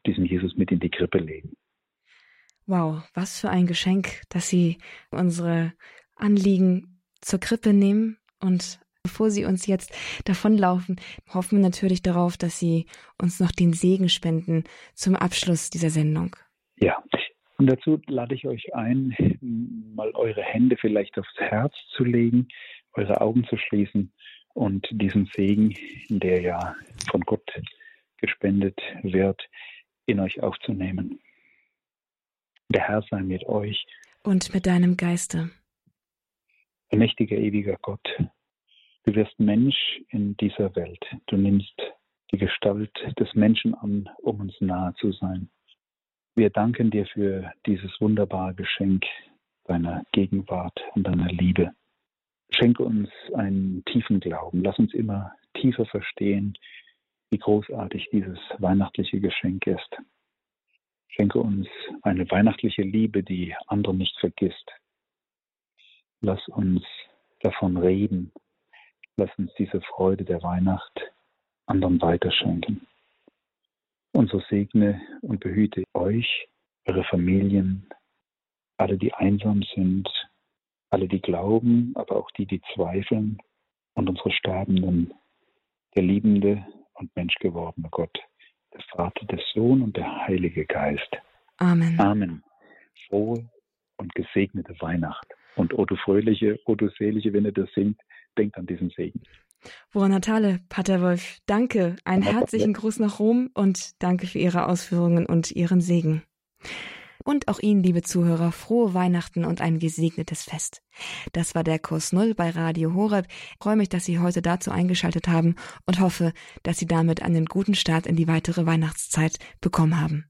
diesen Jesus mit in die Krippe legen. Wow, was für ein Geschenk, dass Sie unsere Anliegen zur Krippe nehmen und Bevor Sie uns jetzt davonlaufen, hoffen wir natürlich darauf, dass Sie uns noch den Segen spenden zum Abschluss dieser Sendung. Ja, und dazu lade ich euch ein, mal eure Hände vielleicht aufs Herz zu legen, eure Augen zu schließen und diesen Segen, der ja von Gott gespendet wird, in euch aufzunehmen. Der Herr sei mit euch. Und mit deinem Geiste. Mächtiger, ewiger Gott, du wirst Mensch in dieser Welt. Du nimmst die Gestalt des Menschen an, um uns nahe zu sein. Wir danken dir für dieses wunderbare Geschenk deiner Gegenwart und deiner Liebe. Schenke uns einen tiefen Glauben. Lass uns immer tiefer verstehen, wie großartig dieses weihnachtliche Geschenk ist. Schenke uns eine weihnachtliche Liebe, die andere nicht vergisst. Lass uns davon reden. Lass uns diese Freude der Weihnacht anderen weiterschenken. Und so segne und behüte euch, eure Familien, alle, die einsam sind, alle, die glauben, aber auch die, die zweifeln und unsere Sterbenden, der liebende und menschgewordene Gott der Vater, der Sohn und der Heilige Geist. Amen. Amen. Frohe und gesegnete Weihnacht. Und o du fröhliche, o du selige, wenn ihr das singt, denkt an diesen Segen. Buon Natale, Pater Wolf. Danke. Einen herzlichen Gruß nach Rom und danke für Ihre Ausführungen und Ihren Segen. Und auch Ihnen, liebe Zuhörer, frohe Weihnachten und ein gesegnetes Fest. Das war der Kurs Null bei Radio Horeb. Ich freue mich, dass Sie heute dazu eingeschaltet haben und hoffe, dass Sie damit einen guten Start in die weitere Weihnachtszeit bekommen haben.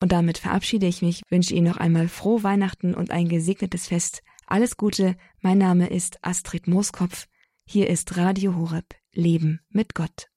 Und damit verabschiede ich mich, wünsche Ihnen noch einmal frohe Weihnachten und ein gesegnetes Fest. Alles Gute, mein Name ist Astrid Mooskopf. Hier ist Radio Horeb, Leben mit Gott.